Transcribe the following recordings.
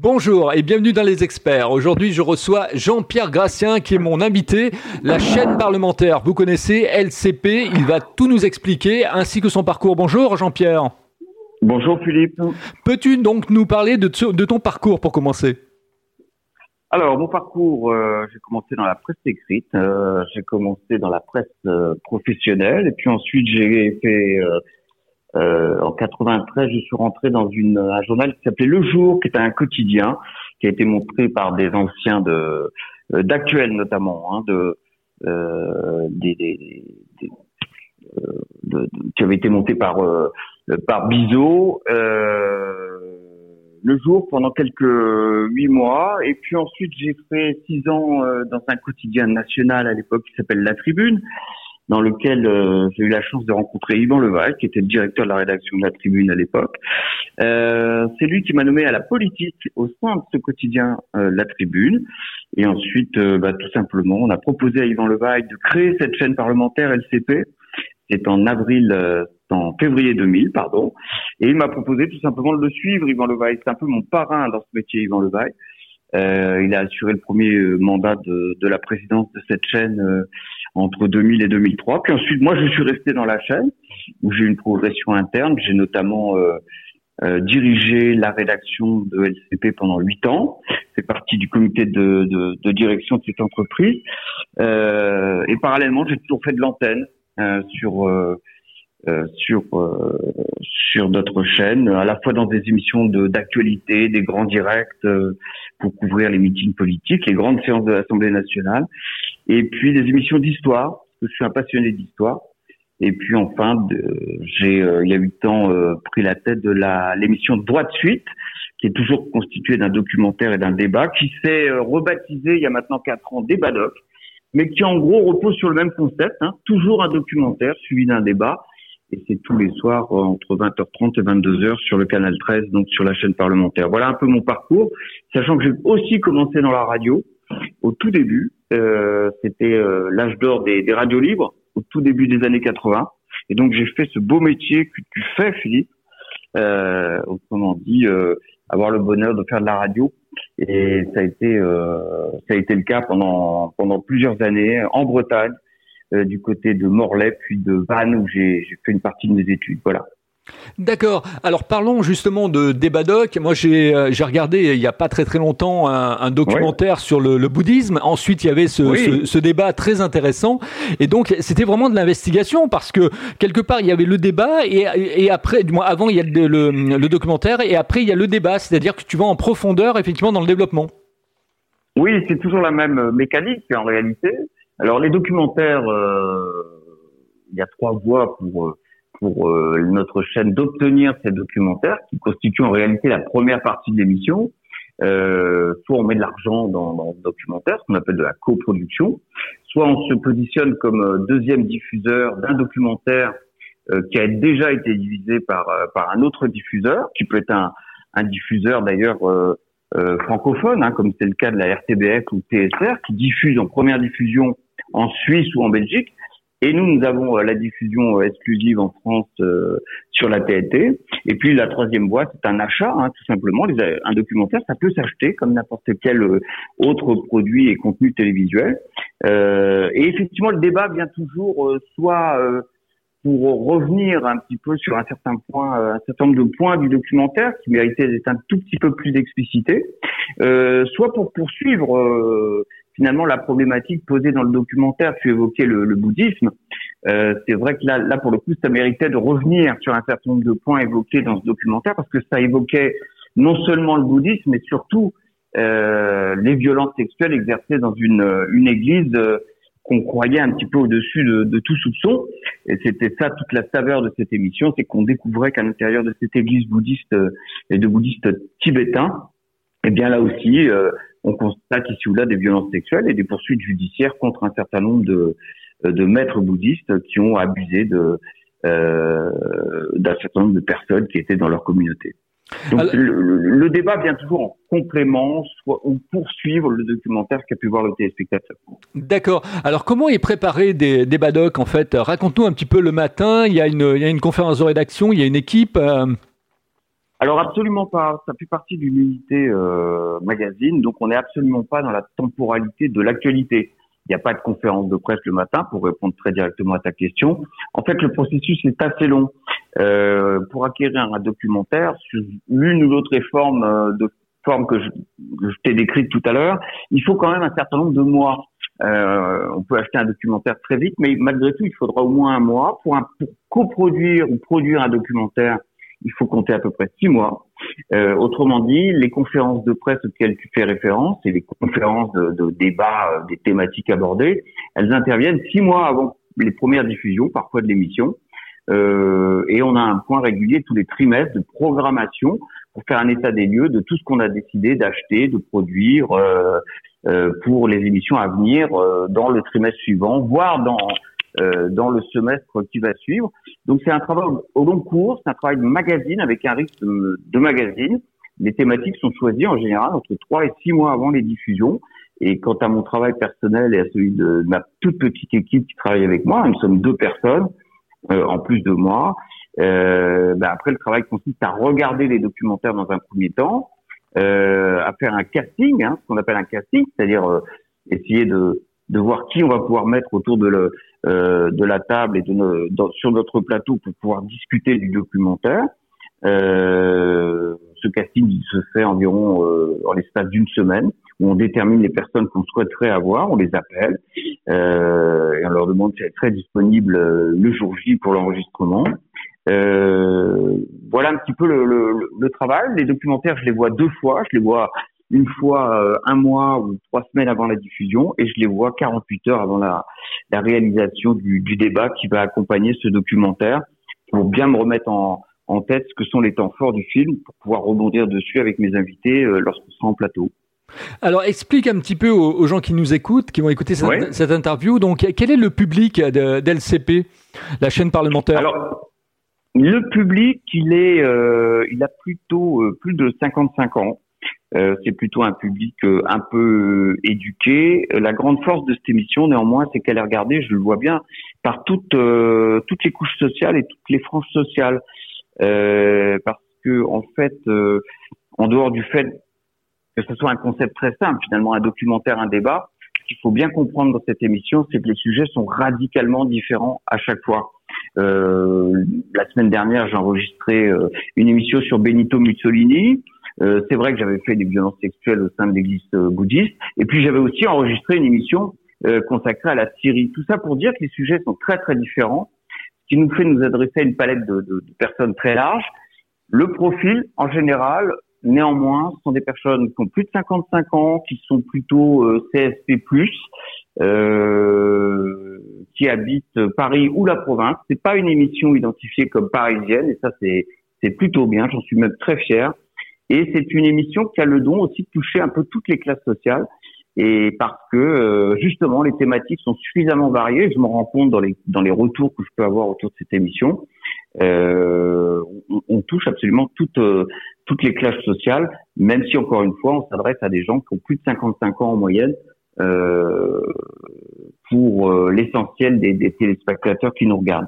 Bonjour et bienvenue dans les experts. Aujourd'hui, je reçois Jean-Pierre Gracien qui est mon invité. La chaîne parlementaire, vous connaissez LCP, il va tout nous expliquer ainsi que son parcours. Bonjour Jean-Pierre. Bonjour Philippe. Peux-tu donc nous parler de, ton parcours pour commencer? Alors, mon parcours, euh, j'ai commencé dans la presse écrite, euh, j'ai commencé dans la presse euh, professionnelle, et puis ensuite j'ai fait euh, en 93, je suis rentré dans une, un journal qui s'appelait Le Jour, qui était un quotidien, qui a été montré par des anciens euh, d'actuels notamment, hein, euh, euh, qui avait été monté par euh, par Bizot. le jour pendant quelques huit mois et puis ensuite j'ai fait six ans dans un quotidien national à l'époque qui s'appelle La Tribune dans lequel euh, j'ai eu la chance de rencontrer Yvan Leval, qui était le directeur de la rédaction de la Tribune à l'époque. Euh, c'est lui qui m'a nommé à la politique au sein de ce quotidien euh, La Tribune. Et ensuite, euh, bah, tout simplement, on a proposé à Yvan Leval de créer cette chaîne parlementaire LCP. C'est en avril, en février 2000, pardon. Et il m'a proposé tout simplement de le suivre, Yvan Leval. C'est un peu mon parrain dans ce métier, Yvan Leval. Euh, il a assuré le premier mandat de, de la présidence de cette chaîne entre 2000 et 2003. Puis ensuite, moi, je suis resté dans la chaîne où j'ai une progression interne. J'ai notamment euh, euh, dirigé la rédaction de LCP pendant huit ans. C'est partie du comité de, de, de, direction de cette entreprise. Euh, et parallèlement, j'ai toujours fait de l'antenne euh, sur euh, sur d'autres chaînes, à la fois dans des émissions d'actualité, des grands directs pour couvrir les meetings politiques, les grandes séances de l'Assemblée nationale, et puis des émissions d'histoire, parce que je suis un passionné d'histoire. Et puis enfin, j'ai euh, il y a huit ans euh, pris la tête de la l'émission Droit de suite, qui est toujours constituée d'un documentaire et d'un débat, qui s'est euh, rebaptisé il y a maintenant quatre ans Débat Doc, mais qui en gros repose sur le même concept, hein, toujours un documentaire suivi d'un débat. Et c'est tous les soirs entre 20h30 et 22h sur le canal 13, donc sur la chaîne parlementaire. Voilà un peu mon parcours, sachant que j'ai aussi commencé dans la radio au tout début. Euh, c'était euh, l'âge d'or des, radios libres au tout début des années 80. Et donc j'ai fait ce beau métier que tu fais, Philippe. Euh, autrement dit, euh, avoir le bonheur de faire de la radio. Et ça a été, euh, ça a été le cas pendant pendant plusieurs années en Bretagne, du côté de Morlaix puis de Vannes où j'ai fait une partie de mes études. Voilà. D'accord. Alors parlons justement de Débadoc. Moi j'ai euh, j'ai regardé il y a pas très très longtemps un, documentaire sur le, bouddhisme. Ensuite il y avait ce, ce, débat très intéressant et donc c'était vraiment de l'investigation parce que quelque part il y avait le débat et, et après du moins avant il y a le, le, documentaire et après il y a le débat, c'est-à-dire que tu vas en profondeur effectivement dans le développement. Oui, c'est toujours la même mécanique en réalité. Alors les documentaires, euh, il y a trois voies pour euh, pour euh, notre chaîne d'obtenir ces documentaires qui constituent en réalité la première partie de l'émission. Euh, soit on met de l'argent dans, dans le documentaire, ce qu'on appelle de la coproduction, soit on se positionne comme deuxième diffuseur d'un documentaire euh, qui a déjà été divisé par, par un autre diffuseur, qui peut être un, un diffuseur d'ailleurs francophone, hein, comme c'est le cas de la RTBF ou TSR, qui diffuse en première diffusion en Suisse ou en Belgique, et nous, nous avons euh, la diffusion euh, exclusive en France euh, sur la TNT. Et puis la troisième voie, c'est un achat, hein, tout simplement. un documentaire, ça peut s'acheter comme n'importe quel autre produit et contenu télévisuel. Euh, et effectivement, le débat vient toujours soit pour revenir un petit peu sur un certain point, un certain nombre de points du documentaire qui méritaient d'être un tout petit peu plus explicité, soit pour poursuivre finalement la problématique posée dans le documentaire, tu évoquais le, le bouddhisme. Euh, c'est vrai que là, là, pour le coup, ça méritait de revenir sur un certain nombre de points évoqués dans ce documentaire parce que ça évoquait non seulement le bouddhisme, mais surtout euh, les violences sexuelles exercées dans une, une église euh, qu'on croyait un petit peu au-dessus de, de, tout soupçon. Et c'était ça toute la saveur de cette émission, c'est qu'on découvrait qu'à l'intérieur de cette église bouddhiste euh, et de bouddhistes tibétains, eh bien là aussi, euh, on constate ici ou là des violences sexuelles et des poursuites judiciaires contre un certain nombre de, de maîtres bouddhistes qui ont abusé de euh, d'un certain nombre de personnes qui étaient dans leur communauté. Donc le, débat vient toujours en complément, soit ou poursuivre le documentaire qu'a pu voir le téléspectateur. D'accord. Alors comment est préparé des, des en fait? Raconte-nous un petit peu le matin. Il y a une il y a une conférence de rédaction, il y a une équipe. Euh, Alors absolument pas. Ça fait partie d'une unité euh, magazine, donc on n'est absolument pas dans la temporalité de l'actualité. Il n'y a pas de conférence de presse le matin pour répondre très directement à ta question. En fait, le processus est assez long. Euh, pour acquérir un documentaire sur l'une ou l'autre forme euh, de forme que je, je t'ai décrite tout à l'heure, il faut quand même un certain nombre de mois. Euh, on peut acheter un documentaire très vite, mais malgré tout, il faudra au moins un mois pour, un, pour coproduire ou produire un documentaire il faut compter à peu près six mois. Euh, autrement dit, les conférences de presse auxquelles tu fais référence et les conférences de, de débat euh, des thématiques abordées, elles interviennent six mois avant les premières diffusions, parfois de l'émission. Euh, et on a un point régulier tous les trimestres de programmation pour faire un état des lieux de tout ce qu'on a décidé d'acheter, de produire euh, euh pour les émissions à venir dans le trimestre suivant, voire dans dans le semestre qui va suivre. Donc c'est un travail au long cours, c'est un travail de magazine avec un rythme de magazine. Les thématiques sont choisies en général entre trois et six mois avant les diffusions. Et quant à mon travail personnel et à celui de ma toute petite équipe qui travaille avec moi, nous sommes deux personnes euh, en plus de moi. Euh, ben après, le travail consiste à regarder les documentaires dans un premier temps, euh, à faire un casting, hein, ce qu'on appelle un casting, c'est-à-dire euh, essayer de, de voir qui on va pouvoir mettre autour de, le, euh, de la table et de sur notre plateau pour pouvoir discuter du documentaire. Euh, ce casting il se fait environ euh, en l'espace d'une semaine où on détermine les personnes qu'on souhaiterait avoir, on les appelle euh, et on leur demande si elles seraient disponibles euh, le jour J pour l'enregistrement. Euh, voilà un petit peu le, le, le, travail. Les documentaires, je les vois deux fois. Je les vois une fois euh, un mois ou trois semaines avant la diffusion et je les vois 48 heures avant la, la réalisation du, du, débat qui va accompagner ce documentaire pour bien me remettre en, en tête ce que sont les temps forts du film pour pouvoir rebondir dessus avec mes invités euh, lorsqu'on sera en plateau. Alors explique un petit peu aux, gens qui nous écoutent, qui vont écouter cette, cette interview. Donc quel est le public d'LCP, la chaîne parlementaire Alors le public, il est, euh, il a plutôt euh, plus de 55 ans. Euh, c'est plutôt un public euh, un peu euh, éduqué. La grande force de cette émission, néanmoins, c'est qu'elle est regardée, je le vois bien, par toutes toutes les couches sociales et toutes les franges sociales, parce que en fait, en dehors du fait que ce soit un concept très simple, finalement un documentaire, un débat, ce qu'il faut bien comprendre dans cette émission, c'est que les sujets sont radicalement différents à chaque fois. Euh, la semaine dernière, j'ai enregistré une émission sur Benito Mussolini. Euh, c'est vrai que j'avais fait des violences sexuelles au sein de l'église euh, bouddhiste. Et puis j'avais aussi enregistré une émission euh, consacrée à la Syrie. Tout ça pour dire que les sujets sont très très différents, ce qui nous fait nous adresser à une palette de, de, de personnes très large. Le profil, en général, néanmoins, ce sont des personnes qui ont plus de 55 ans, qui sont plutôt CSP+, euh, qui habitent Paris ou la province. C'est pas une émission identifiée comme parisienne, et ça c'est plutôt bien. J'en suis même très fier. Et c'est une émission qui a le don aussi de toucher un peu toutes les classes sociales. Et parce que euh, justement les thématiques sont suffisamment variées, je me rends compte dans les dans les retours que je peux avoir autour de cette émission, euh, on, on, touche absolument toutes euh, toutes les classes sociales, même si encore une fois on s'adresse à des gens qui ont plus de 55 ans en moyenne euh, pour euh, l'essentiel des, des téléspectateurs qui nous regardent.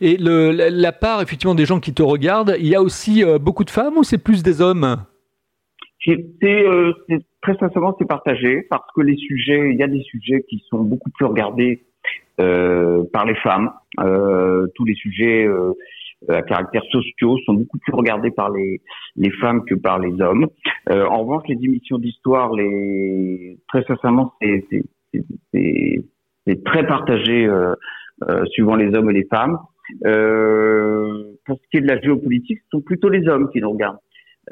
Et la part effectivement des gens qui te regardent, il y a aussi euh, beaucoup de femmes ou c'est plus des hommes? Euh, très sincèrement c'est partagé parce que les sujets, il y a des sujets qui sont beaucoup plus regardés euh, par les femmes. Tous les sujets à caractère sociaux sont beaucoup plus regardés par les, les femmes que par les hommes. En revanche, les émissions d'histoire, les très sincèrement, c'est très partagé suivant les hommes et les femmes. Euh, pour ce qui est de la géopolitique, ce sont plutôt les hommes qui nous regardent.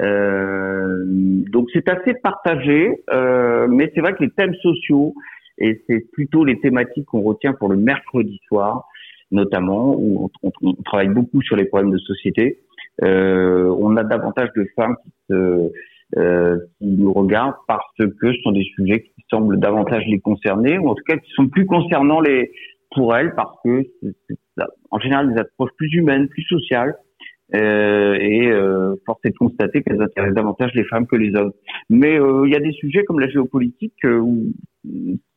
Euh, donc c'est assez partagé, euh, mais c'est vrai que les thèmes sociaux, et c'est plutôt les thématiques qu'on retient pour le mercredi soir, notamment, où on, travaille beaucoup sur les problèmes de société. Euh, on a davantage de femmes qui, se, euh, qui nous regardent parce que ce sont des sujets qui semblent davantage les concerner, ou en tout cas qui sont plus concernant les, pour elles parce que c'est, en général des approches plus humaines, plus sociales. Euh, et euh, force est de constater qu'elles intéressent davantage les femmes que les hommes. Mais euh, il y a des sujets comme la géopolitique euh, où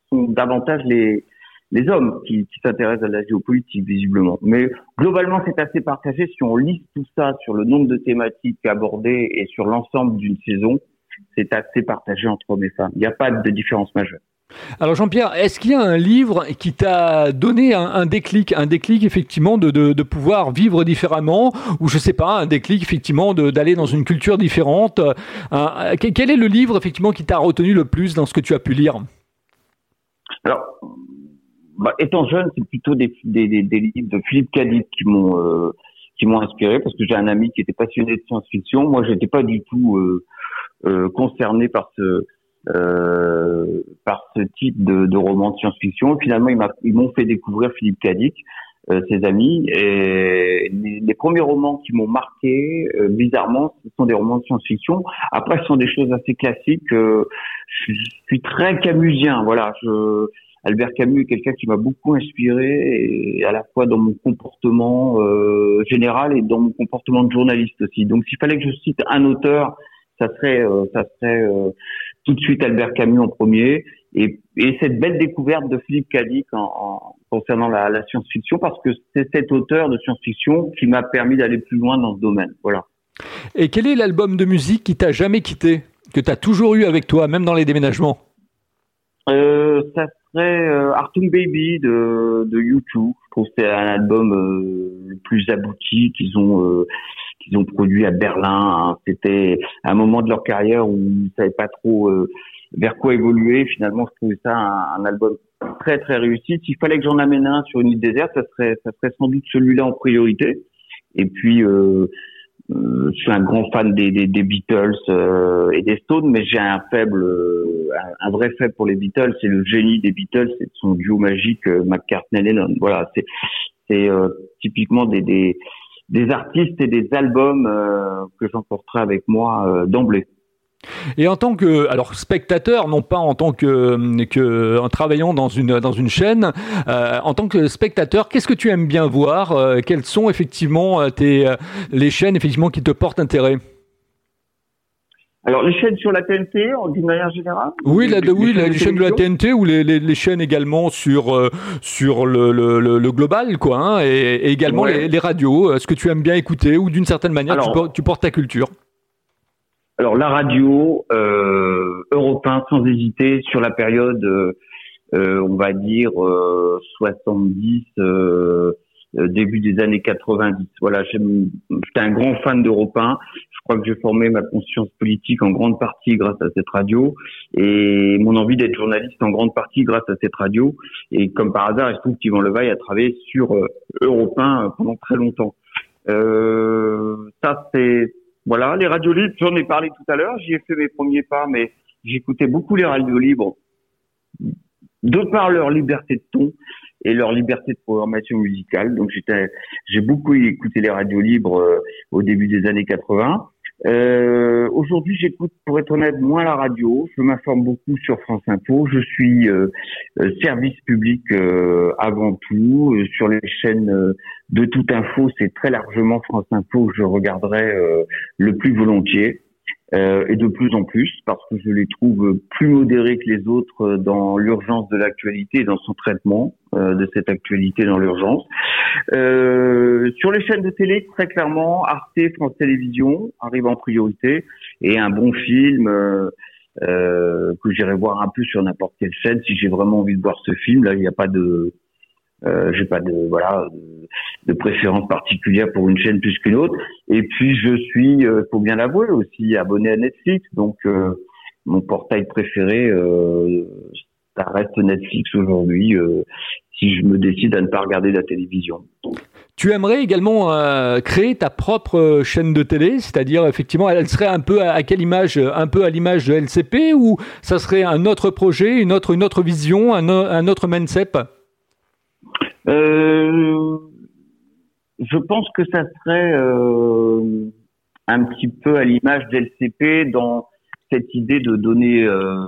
sont davantage les les hommes qui, qui s'intéressent à la géopolitique visiblement. Mais globalement, c'est assez partagé. Si on liste tout ça sur le nombre de thématiques abordées et sur l'ensemble d'une saison, c'est assez partagé entre hommes et femmes. Il n'y a pas de différence majeure. Alors Jean-Pierre, est-ce qu'il y a un livre qui t'a donné un, déclic, un déclic effectivement de, de, pouvoir vivre différemment, ou je sais pas, un déclic effectivement d'aller dans une culture différente euh, Quel est le livre effectivement qui t'a retenu le plus dans ce que tu as pu lire? Alors, bah, étant jeune, c'est plutôt des, des, livres de Philippe m'ont euh, qui m'ont inspiré parce que j'ai un ami qui était passionné de science-fiction. Moi, j'étais pas du tout euh, euh concerné par ce euh, par ce type de, de roman de science-fiction. Finalement, ils m'ont fait découvrir Philippe Cadic, euh, ses amis. Et les, premiers romans qui m'ont marqué, euh, bizarrement, ce sont des romans de science-fiction. Après, ce sont des choses assez classiques. je suis très camusien, voilà. Je, Albert Camus est quelqu'un qui m'a beaucoup inspiré, et à la fois dans mon comportement euh, général et dans mon comportement de journaliste aussi. Donc, s'il fallait que je cite un auteur, ça serait, ça serait tout de suite Albert Camus en premier et, et cette belle découverte de Philippe Cadic en, en, concernant la, la science-fiction parce que c'est cet auteur de science-fiction qui m'a permis d'aller plus loin dans ce domaine. Voilà. Et quel est l'album de musique qui t'a jamais quitté, que tu as toujours eu avec toi, même dans les déménagements? Euh, Ça serait euh, Artung Baby de, de U2. Je trouve que c'est un album euh, le plus abouti qu'ils ont euh, qu'ils ont produit à Berlin. Hein. C'était un moment de leur carrière où ils savaient pas trop euh, vers quoi évoluer. Finalement, je trouvais ça un, album très très réussi. S'il fallait que j'en amène un sur une île déserte, ça serait ça serait sans doute celui-là en priorité. Et puis euh, euh, je suis un grand fan des, des, des Beatles euh, et des Stones, mais j'ai un faible, un, vrai faible pour les Beatles. C'est le génie des Beatles, c'est son duo magique McCartney-Lennon. Voilà, c'est c'est typiquement des, des des artistes et des albums euh, que j'emporterai avec moi euh, d'emblée. Et en tant que alors spectateur, non pas en tant que, que en travaillant dans une dans une chaîne, euh, en tant que spectateur, qu'est-ce que tu aimes bien voir Quelles sont effectivement tes les chaînes effectivement qui te portent intérêt? Alors les chaînes sur la TNT, d'une manière générale Oui, la, oui, les, chaînes de la TNT ou les, chaînes également sur euh, sur le, le, le, global, quoi, hein, et, également les, les, radios. Est-ce que tu aimes bien écouter ou d'une certaine manière tu, portes, ta culture Alors la radio, euh, européen sans hésiter sur la période, euh, euh on va dire 70. Euh, début des années 90. Voilà, j'étais un grand fan d'Europe 1. Je crois que j'ai formé ma conscience politique en grande partie grâce à cette radio et mon envie d'être journaliste en grande partie grâce à cette radio. Et comme par hasard, il se trouve qu'Yvan Levaille a travaillé sur euh, Europe 1 euh, pendant très longtemps. Euh, ça, c'est voilà, les radios libres. J'en ai parlé tout à l'heure. J'y ai fait mes premiers pas, mais j'écoutais beaucoup les radios libres de par leur liberté de ton et leur liberté de programmation musicale. Donc j'étais, j'ai beaucoup écouté les radios libres euh, au début des années 80. Euh, Aujourd'hui, j'écoute, pour être honnête, moins la radio. Je m'informe beaucoup sur France Info. Je suis euh, euh service public euh, avant tout. sur les chaînes de toute info, c'est très largement France Info que je regarderai le plus volontiers. Euh, et de plus en plus parce que je les trouve plus modérés que les autres dans l'urgence de l'actualité et dans son traitement euh, de cette actualité dans l'urgence. Euh, sur les chaînes de télé, très clairement, Arte, France Télévisions arrive en priorité et un bon film euh, euh, que j'irai voir un peu sur n'importe quelle chaîne si j'ai vraiment envie de voir ce film. Là, il n'y a pas de euh, j'ai pas de voilà de, préférence particulière pour une chaîne plus qu'une autre. Et puis je suis, euh, faut bien l'avouer aussi, abonné à Netflix. Donc euh, mon portail préféré, euh, ça reste Netflix aujourd'hui. Euh, si je me décide à ne pas regarder la télévision. Tu aimerais également créer ta propre chaîne de télé, c'est-à-dire effectivement, elle serait un peu à, quelle image, un peu à l'image de LCP, ou ça serait un autre projet, une autre, une autre vision, un, un autre mindset? Euh, je pense que ça serait euh, un petit peu à l'image d'LCP dans cette idée de donner euh,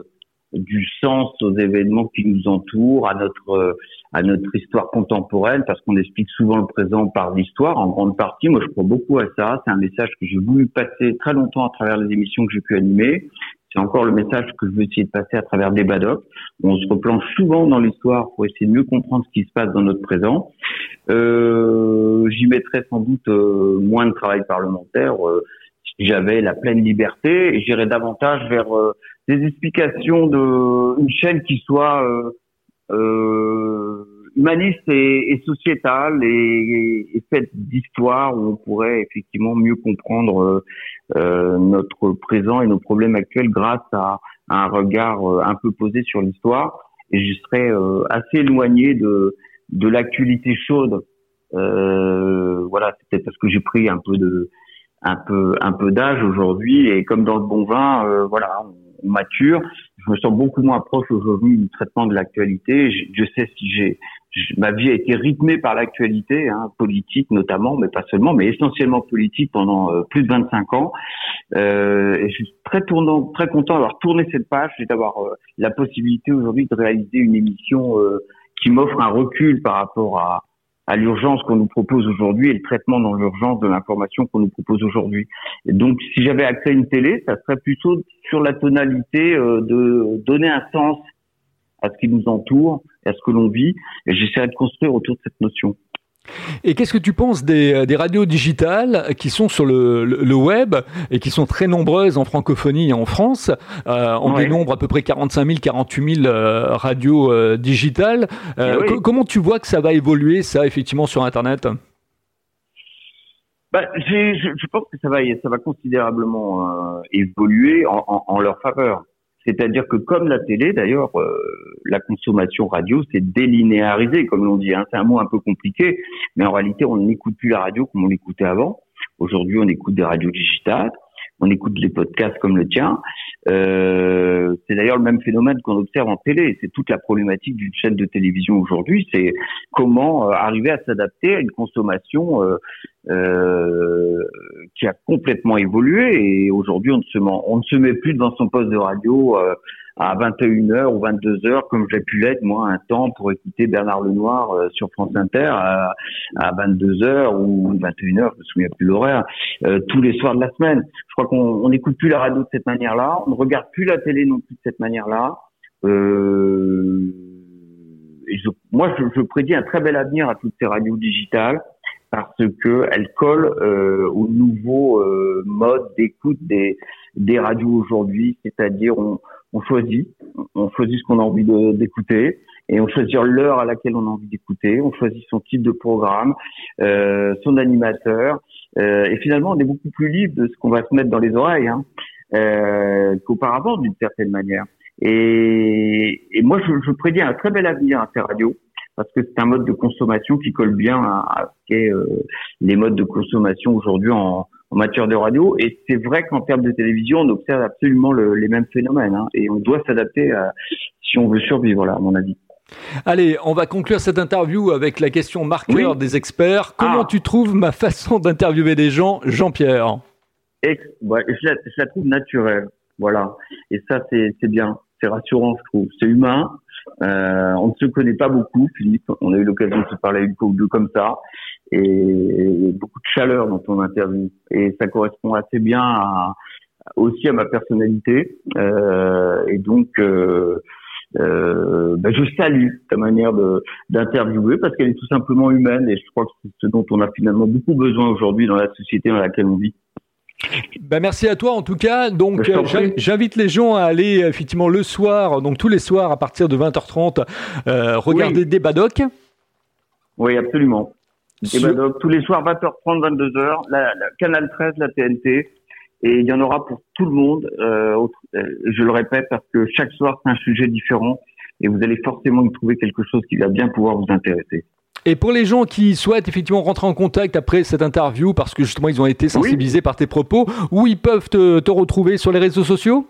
du sens aux événements qui nous entourent, à notre à notre histoire contemporaine, parce qu'on explique souvent le présent par l'histoire en grande partie. Moi, je crois beaucoup à ça. C'est un message que j'ai voulu passer très longtemps à travers les émissions que j'ai pu animer. C'est encore le message que je veux essayer de passer à travers des badocs. On se replonge souvent dans l'histoire pour essayer de mieux comprendre ce qui se passe dans notre présent. Euh, J'y mettrais sans doute euh, moins de travail parlementaire euh, si j'avais la pleine liberté et j'irais davantage vers euh, des explications de une chaîne qui soit humaniste et, et sociétale et, et faite d'histoire où on pourrait effectivement mieux comprendre euh, notre présent et nos problèmes actuels grâce à, un regard euh, un peu posé sur l'histoire. Et je serais euh, assez éloigné de, de l'actualité chaude. voilà, c'est peut-être parce que j'ai pris un peu de un peu un peu d'âge aujourd'hui et comme dans le bon vin, voilà, on, mature. Je me sens beaucoup moins proche aujourd'hui du traitement de l'actualité. Je sais si j'ai ma vie a été rythmée par l'actualité, hein, politique notamment, mais pas seulement, mais essentiellement politique pendant euh, plus de 25 ans. Euh, et je suis très tournant, très content d'avoir tourné cette page et d'avoir euh, la possibilité aujourd'hui de réaliser une émission euh, qui m'offre un recul par rapport à, à l'urgence qu'on nous propose aujourd'hui et le traitement dans l'urgence de l'information qu'on nous propose aujourd'hui. Donc, si j'avais accès à une télé, ça serait plutôt sur la tonalité de donner un sens à ce qui nous entoure, à ce que l'on vit. Et j'essaierai de construire autour de cette notion. Et qu'est-ce que tu penses des, des, radios digitales qui sont sur le, le, web et qui sont très nombreuses en francophonie et en France euh, On dénombre à peu près 45 000, 48 000 euh, radios euh, digitales. Euh, eh Comment tu vois que ça va évoluer, ça, effectivement, sur Internet? Bah, je, je, pense que ça va, ça va considérablement euh, évoluer en, en, en, leur faveur. C'est-à-dire que comme la télé, d'ailleurs, euh, la consommation radio s'est délinéarisée, comme l'on dit. Hein. C'est un mot un peu compliqué, mais en réalité, on n'écoute plus la radio comme on l'écoutait avant. Aujourd'hui, on écoute des radios digitales on écoute des podcasts comme le tien. Euh, c'est d'ailleurs le même phénomène qu'on observe en télé. C'est toute la problématique d'une chaîne de télévision aujourd'hui. C'est comment euh, arriver à s'adapter à une consommation euh, euh, qui a complètement évolué. Et aujourd'hui, on ne se on ne se met plus devant son poste de radio euh, à 21h ou 22h comme j'ai pu l'être moi un temps pour écouter Bernard Lenoir euh, sur France Inter à, à 22h ou 21h, je me souviens plus l'horaire, euh, tous les soirs de la semaine. Je crois qu'on n'écoute plus la radio de cette manière-là, on ne regarde plus la télé non plus de cette manière-là. Euh, je, moi, je, je, prédis un très bel avenir à toutes ces radios digitales parce que elles collent euh, au nouveau euh, mode d'écoute des, des radios aujourd'hui, c'est-à-dire on, on choisit, on choisit ce qu'on a envie d'écouter et on choisit l'heure à laquelle on a envie d'écouter, on choisit son type de programme, euh, son animateur euh, et finalement on est beaucoup plus libre de ce qu'on va se mettre dans les oreilles hein, euh, qu'auparavant d'une certaine manière. Et, et moi je, je, prédis un très bel avenir à ces radios parce que c'est un mode de consommation qui colle bien à, ce qu'est euh, les modes de consommation aujourd'hui en, en matière de radio. Et c'est vrai qu'en termes de télévision, on observe absolument le, les mêmes phénomènes. Hein, et on doit s'adapter si on veut survivre, là, à mon avis. Allez, on va conclure cette interview avec la question marqueur des experts. Comment ah. tu trouves ma façon d'interviewer des gens, Jean-Pierre? Ouais, je, la, je, la, trouve naturelle. Voilà. Et ça, c'est bien. C'est rassurant, je trouve. C'est humain. Euh, on ne se connaît pas beaucoup, Philippe. On a eu l'occasion de se parler une fois ou deux comme ça et beaucoup de chaleur dans ton interview. Et ça correspond assez bien à, aussi à ma personnalité. Euh, et donc, euh, ben je salue ta manière d'interviewer parce qu'elle est tout simplement humaine et je crois que c'est ce dont on a finalement beaucoup besoin aujourd'hui dans la société dans laquelle on vit. Ben merci à toi en tout cas. Donc ben, j'invite les gens à aller effectivement le soir, donc tous les soirs à partir de 20h30, euh, regarder des badocs. Oui, absolument. Donc, tous les soirs, 20h30, 22h, la, la, Canal 13, la TNT. Et il y en aura pour tout le monde. Euh, euh, je le répète parce que chaque soir, c'est un sujet différent. Et vous allez forcément y trouver quelque chose qui va bien pouvoir vous intéresser. Et pour les gens qui souhaitent effectivement rentrer en contact après cette interview, parce que justement ils ont été sensibilisés par tes propos, où ils peuvent te, te retrouver sur les réseaux sociaux?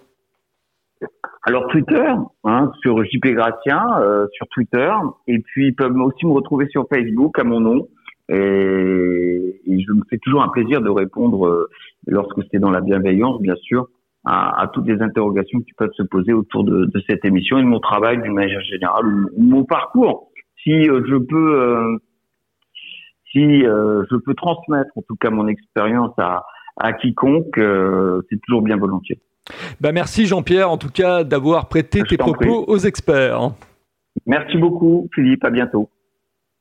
Alors Twitter, hein, sur JP Gratien, euh, sur Twitter, et puis ils peuvent aussi me retrouver sur Facebook à mon nom, et, je me fais toujours un plaisir de répondre, euh, lorsque c'est dans la bienveillance, bien sûr, à, à, toutes les interrogations qui peuvent se poser autour de, de cette émission et de mon travail d'une manière générale, mon parcours. Si euh, je peux, euh, si je peux transmettre en tout cas mon expérience à, à quiconque, c'est toujours bien volontiers. Bah merci Jean-Pierre, en tout cas, d'avoir prêté tes propos aux experts. Merci beaucoup, Philippe. À bientôt.